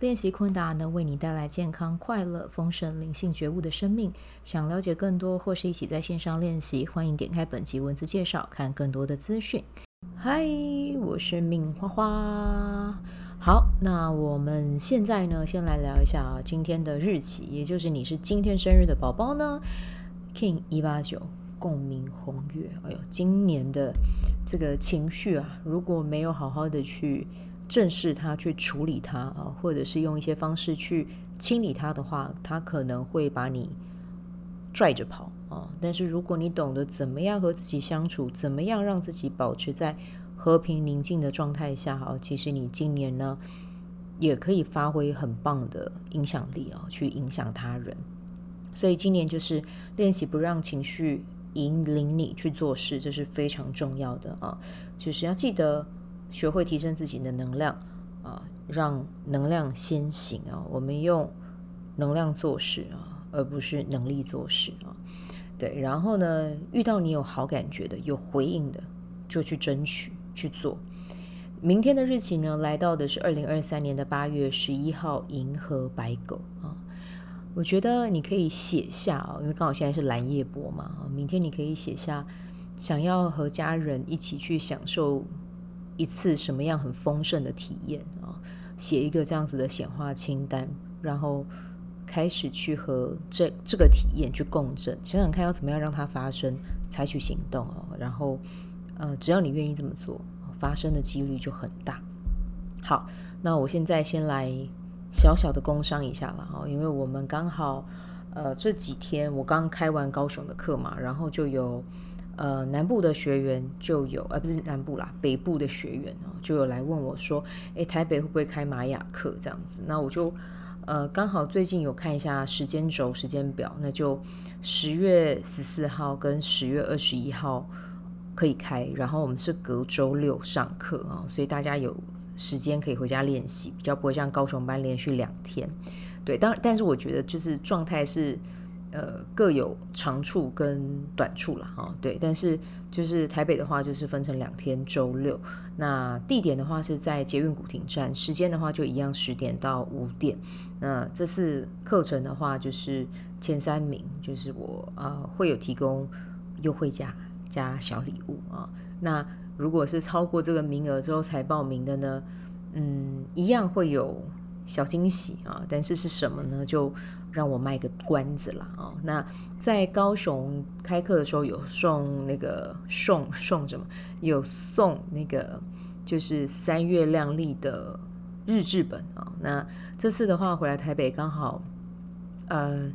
练习昆达能为你带来健康、快乐、丰盛、灵性觉悟的生命。想了解更多或是一起在线上练习，欢迎点开本集文字介绍，看更多的资讯。嗨，我是敏花花。好，那我们现在呢，先来聊一下今天的日期，也就是你是今天生日的宝宝呢，King 一八九共鸣红月。哎呦，今年的这个情绪啊，如果没有好好的去。正视它，去处理它啊，或者是用一些方式去清理它的话，它可能会把你拽着跑啊。但是如果你懂得怎么样和自己相处，怎么样让自己保持在和平宁静的状态下啊，其实你今年呢也可以发挥很棒的影响力啊，去影响他人。所以今年就是练习不让情绪引领你去做事，这是非常重要的啊，就是要记得。学会提升自己的能量啊，让能量先行啊。我们用能量做事啊，而不是能力做事啊。对，然后呢，遇到你有好感觉的、有回应的，就去争取去做。明天的日期呢，来到的是二零二三年的八月十一号，银河白狗啊。我觉得你可以写下啊，因为刚好现在是蓝夜波嘛啊。明天你可以写下，想要和家人一起去享受。一次什么样很丰盛的体验啊？写一个这样子的显化清单，然后开始去和这这个体验去共振，想想看要怎么样让它发生，采取行动哦。然后，呃，只要你愿意这么做，发生的几率就很大。好，那我现在先来小小的工商一下了哈，因为我们刚好呃这几天我刚开完高雄的课嘛，然后就有。呃，南部的学员就有，呃，不是南部啦，北部的学员哦，就有来问我说，诶，台北会不会开玛雅课这样子？那我就，呃，刚好最近有看一下时间轴、时间表，那就十月十四号跟十月二十一号可以开，然后我们是隔周六上课啊，所以大家有时间可以回家练习，比较不会像高雄班连续两天。对，当，但是我觉得就是状态是。呃，各有长处跟短处了哈，对，但是就是台北的话，就是分成两天，周六。那地点的话是在捷运古亭站，时间的话就一样，十点到五点。那这次课程的话，就是前三名，就是我呃会有提供优惠价加小礼物啊。那如果是超过这个名额之后才报名的呢，嗯，一样会有小惊喜啊。但是是什么呢？就让我卖个关子了啊！那在高雄开课的时候有送那个送送什么？有送那个就是三月亮丽的日志本啊。那这次的话回来台北刚好呃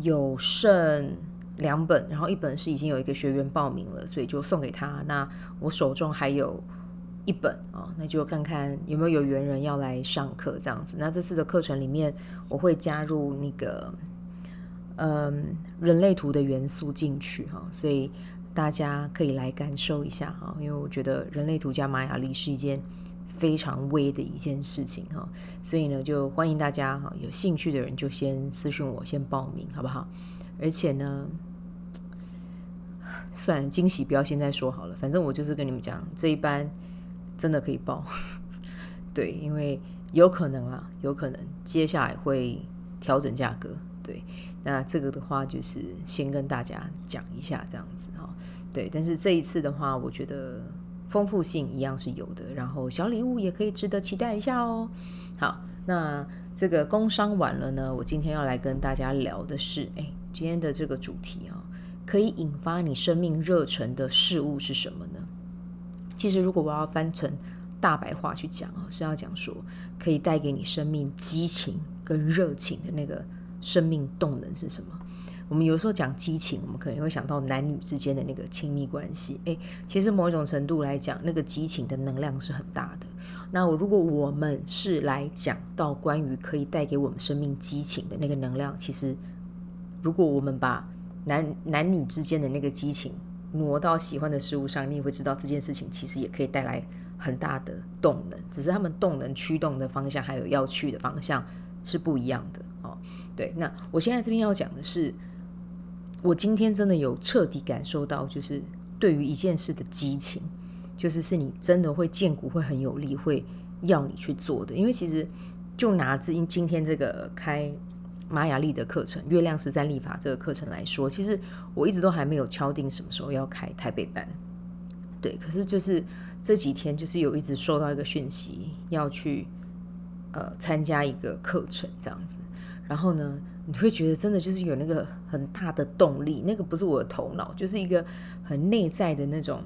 有剩两本，然后一本是已经有一个学员报名了，所以就送给他。那我手中还有。一本啊，那就看看有没有有缘人要来上课这样子。那这次的课程里面，我会加入那个嗯人类图的元素进去哈，所以大家可以来感受一下哈。因为我觉得人类图加玛雅历是一件非常微的一件事情哈，所以呢，就欢迎大家哈，有兴趣的人就先私信我，先报名好不好？而且呢，算了，惊喜不要现在说好了，反正我就是跟你们讲这一班。真的可以报，对，因为有可能啊，有可能接下来会调整价格，对，那这个的话就是先跟大家讲一下这样子哈，对，但是这一次的话，我觉得丰富性一样是有的，然后小礼物也可以值得期待一下哦。好，那这个工商完了呢，我今天要来跟大家聊的是，哎，今天的这个主题啊，可以引发你生命热忱的事物是什么呢？其实，如果我要翻成大白话去讲啊，是要讲说可以带给你生命激情跟热情的那个生命动能是什么？我们有时候讲激情，我们可能会想到男女之间的那个亲密关系。诶，其实某一种程度来讲，那个激情的能量是很大的。那我如果我们是来讲到关于可以带给我们生命激情的那个能量，其实如果我们把男男女之间的那个激情挪到喜欢的事物上，你也会知道这件事情其实也可以带来很大的动能，只是他们动能驱动的方向还有要去的方向是不一样的哦。对，那我现在这边要讲的是，我今天真的有彻底感受到，就是对于一件事的激情，就是是你真的会荐骨会很有力，会要你去做的。因为其实就拿今今天这个开玛雅历的课程、月亮实战历法这个课程来说，其实我一直都还没有敲定什么时候要开台北班。对，可是就是这几天就是有一直收到一个讯息，要去呃参加一个课程这样子。然后呢，你会觉得真的就是有那个很大的动力，那个不是我的头脑，就是一个很内在的那种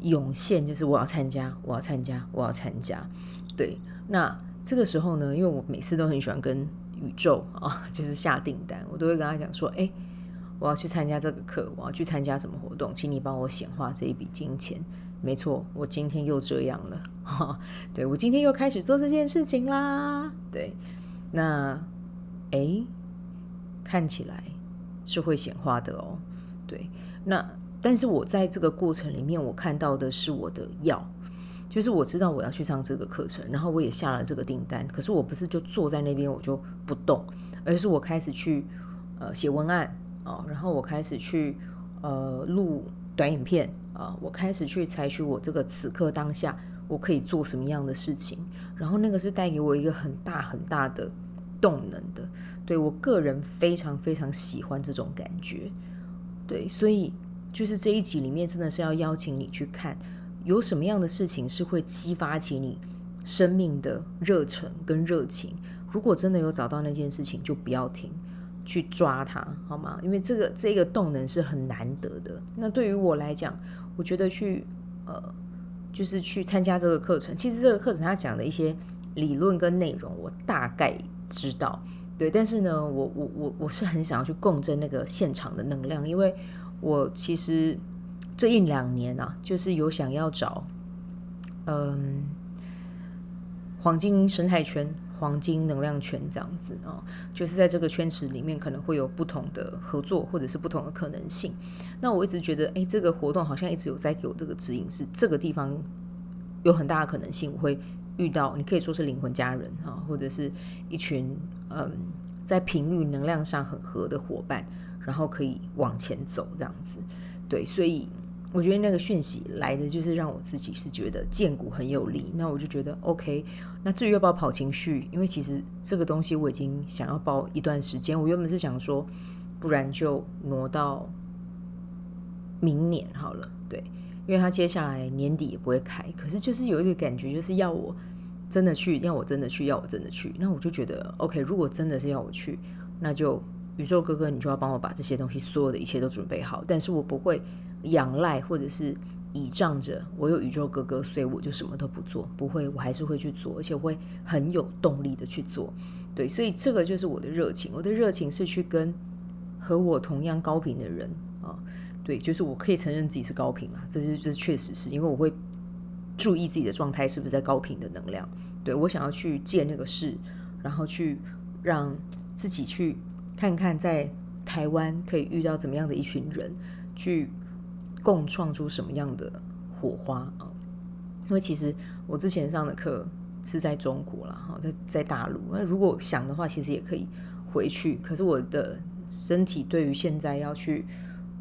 涌现，就是我要参加，我要参加，我要参加。对，那这个时候呢，因为我每次都很喜欢跟宇宙啊，就是下订单，我都会跟他讲说，哎，我要去参加这个课，我要去参加什么活动，请你帮我显化这一笔金钱。没错，我今天又这样了，哈，对，我今天又开始做这件事情啦。对，那。哎，看起来是会显化的哦。对，那但是我在这个过程里面，我看到的是我的要，就是我知道我要去上这个课程，然后我也下了这个订单。可是我不是就坐在那边我就不动，而是我开始去呃写文案啊，然后我开始去呃录短影片啊，我开始去采取我这个此刻当下我可以做什么样的事情，然后那个是带给我一个很大很大的。动能的，对，我个人非常非常喜欢这种感觉，对，所以就是这一集里面真的是要邀请你去看，有什么样的事情是会激发起你生命的热忱跟热情。如果真的有找到那件事情，就不要停，去抓它，好吗？因为这个这个动能是很难得的。那对于我来讲，我觉得去呃，就是去参加这个课程，其实这个课程它讲的一些理论跟内容，我大概。知道，对，但是呢，我我我我是很想要去共振那个现场的能量，因为我其实这一两年啊，就是有想要找，嗯，黄金生态圈、黄金能量圈这样子啊，就是在这个圈池里面可能会有不同的合作，或者是不同的可能性。那我一直觉得，哎，这个活动好像一直有在给我这个指引，是这个地方有很大的可能性，我会。遇到你可以说是灵魂家人啊，或者是一群嗯，在频率能量上很合的伙伴，然后可以往前走这样子。对，所以我觉得那个讯息来的就是让我自己是觉得荐骨很有力。那我就觉得 OK。那至于要不要跑情绪，因为其实这个东西我已经想要报一段时间。我原本是想说，不然就挪到明年好了。对。因为他接下来年底也不会开，可是就是有一个感觉，就是要我真的去，要我真的去，要我真的去。那我就觉得，OK，如果真的是要我去，那就宇宙哥哥，你就要帮我把这些东西，所有的一切都准备好。但是我不会仰赖或者是倚仗着我有宇宙哥哥，所以我就什么都不做。不会，我还是会去做，而且会很有动力的去做。对，所以这个就是我的热情。我的热情是去跟和我同样高频的人啊。对，就是我可以承认自己是高频啊，这是这确实是因为我会注意自己的状态是不是在高频的能量。对，我想要去借那个事，然后去让自己去看看在台湾可以遇到怎么样的一群人，去共创出什么样的火花啊。因为其实我之前上的课是在中国啦，哈，在在大陆。那如果想的话，其实也可以回去。可是我的身体对于现在要去。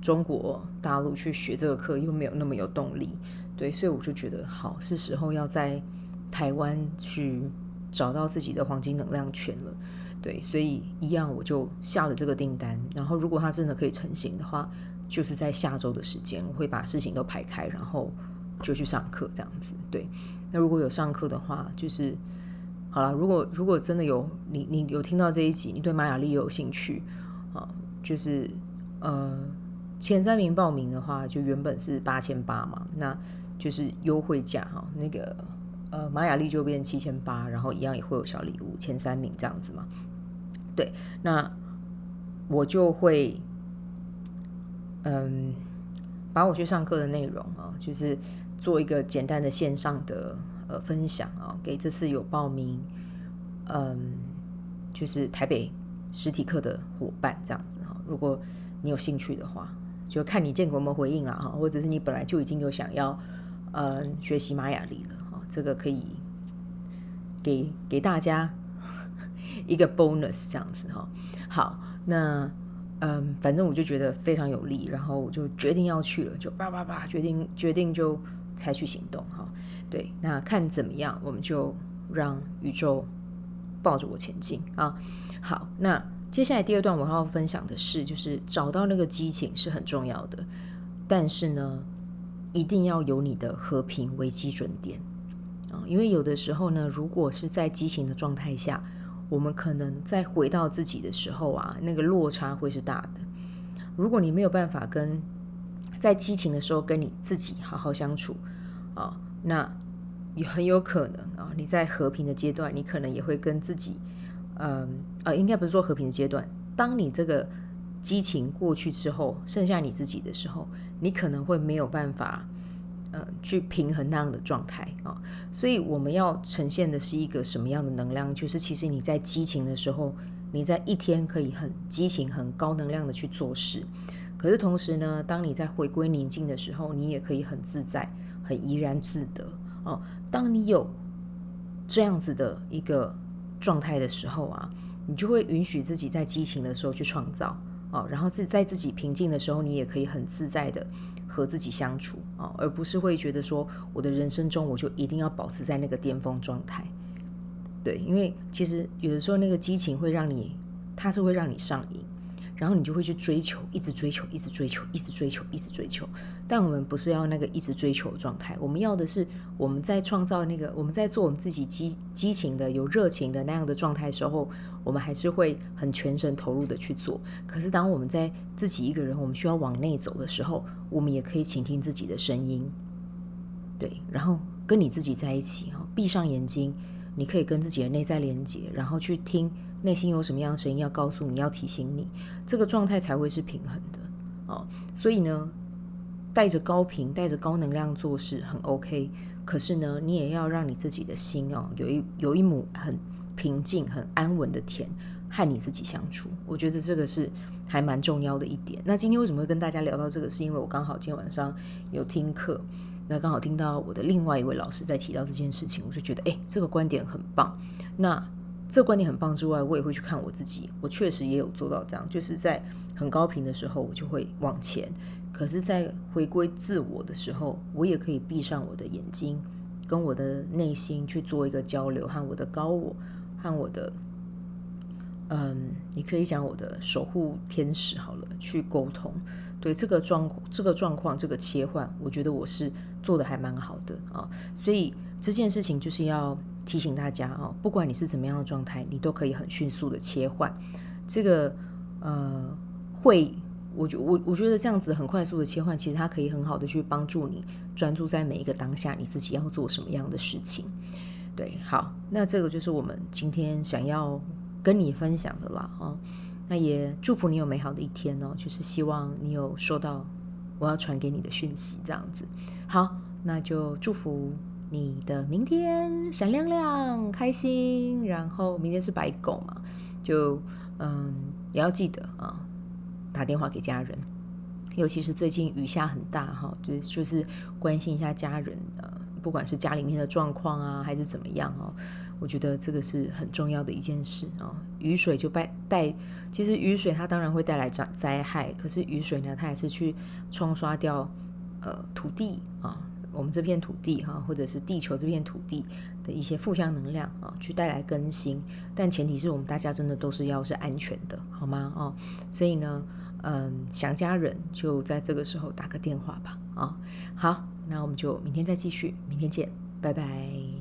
中国大陆去学这个课又没有那么有动力，对，所以我就觉得好，是时候要在台湾去找到自己的黄金能量圈了，对，所以一样我就下了这个订单，然后如果它真的可以成型的话，就是在下周的时间，我会把事情都排开，然后就去上课这样子，对，那如果有上课的话，就是好了，如果如果真的有你你有听到这一集，你对玛雅丽有兴趣啊，就是呃。前三名报名的话，就原本是八千八嘛，那就是优惠价哈。那个呃，玛雅丽就变七千八，然后一样也会有小礼物。前三名这样子嘛，对，那我就会嗯，把我去上课的内容啊，就是做一个简单的线上的呃分享啊，给这次有报名嗯，就是台北实体课的伙伴这样子哈。如果你有兴趣的话，就看你见过有没有回应了哈，或者是你本来就已经有想要呃学习玛雅历了哈，这个可以给给大家一个 bonus 这样子哈。好，那嗯，反正我就觉得非常有利，然后我就决定要去了，就叭叭叭决定决定就采取行动哈。对，那看怎么样，我们就让宇宙抱着我前进啊。好，那。接下来第二段我要分享的是，就是找到那个激情是很重要的，但是呢，一定要有你的和平为基准点啊，因为有的时候呢，如果是在激情的状态下，我们可能在回到自己的时候啊，那个落差会是大的。如果你没有办法跟在激情的时候跟你自己好好相处啊，那也很有可能啊，你在和平的阶段，你可能也会跟自己。嗯，呃，应该不是说和平的阶段。当你这个激情过去之后，剩下你自己的时候，你可能会没有办法，呃，去平衡那样的状态啊。所以我们要呈现的是一个什么样的能量？就是其实你在激情的时候，你在一天可以很激情、很高能量的去做事。可是同时呢，当你在回归宁静的时候，你也可以很自在、很怡然自得哦。当你有这样子的一个。状态的时候啊，你就会允许自己在激情的时候去创造哦，然后自在自己平静的时候，你也可以很自在的和自己相处啊，而不是会觉得说我的人生中我就一定要保持在那个巅峰状态。对，因为其实有的时候那个激情会让你，它是会让你上瘾。然后你就会去追求，一直追求，一直追求，一直追求，一直追求。但我们不是要那个一直追求的状态，我们要的是我们在创造那个，我们在做我们自己激激情的、有热情的那样的状态的时候，我们还是会很全神投入的去做。可是当我们在自己一个人，我们需要往内走的时候，我们也可以倾听自己的声音，对，然后跟你自己在一起哈，闭上眼睛，你可以跟自己的内在连接，然后去听。内心有什么样的声音要告诉你，要提醒你，这个状态才会是平衡的哦。所以呢，带着高频、带着高能量做事很 OK。可是呢，你也要让你自己的心哦，有一有一亩很平静、很安稳的田，和你自己相处。我觉得这个是还蛮重要的一点。那今天为什么会跟大家聊到这个？是因为我刚好今天晚上有听课，那刚好听到我的另外一位老师在提到这件事情，我就觉得，哎，这个观点很棒。那这个观点很棒之外，我也会去看我自己。我确实也有做到这样，就是在很高频的时候，我就会往前；可是，在回归自我的时候，我也可以闭上我的眼睛，跟我的内心去做一个交流，和我的高我，和我的，嗯，你可以讲我的守护天使好了，去沟通。对这个状这个状况，这个切换，我觉得我是做得还蛮好的啊。所以这件事情就是要。提醒大家啊，不管你是怎么样的状态，你都可以很迅速的切换。这个呃，会，我觉我我觉得这样子很快速的切换，其实它可以很好的去帮助你专注在每一个当下，你自己要做什么样的事情。对，好，那这个就是我们今天想要跟你分享的啦啊。那也祝福你有美好的一天哦，就是希望你有收到我要传给你的讯息，这样子。好，那就祝福。你的明天闪亮亮，开心。然后明天是白狗嘛，就嗯，也要记得啊，打电话给家人，尤其是最近雨下很大哈，就就是关心一下家人的，不管是家里面的状况啊，还是怎么样哦，我觉得这个是很重要的一件事啊。雨水就带带，其实雨水它当然会带来灾灾害，可是雨水呢，它也是去冲刷掉呃土地啊。我们这片土地哈，或者是地球这片土地的一些负向能量啊，去带来更新。但前提是我们大家真的都是要是安全的，好吗？哦，所以呢，嗯，想家人就在这个时候打个电话吧。啊，好，那我们就明天再继续，明天见，拜拜。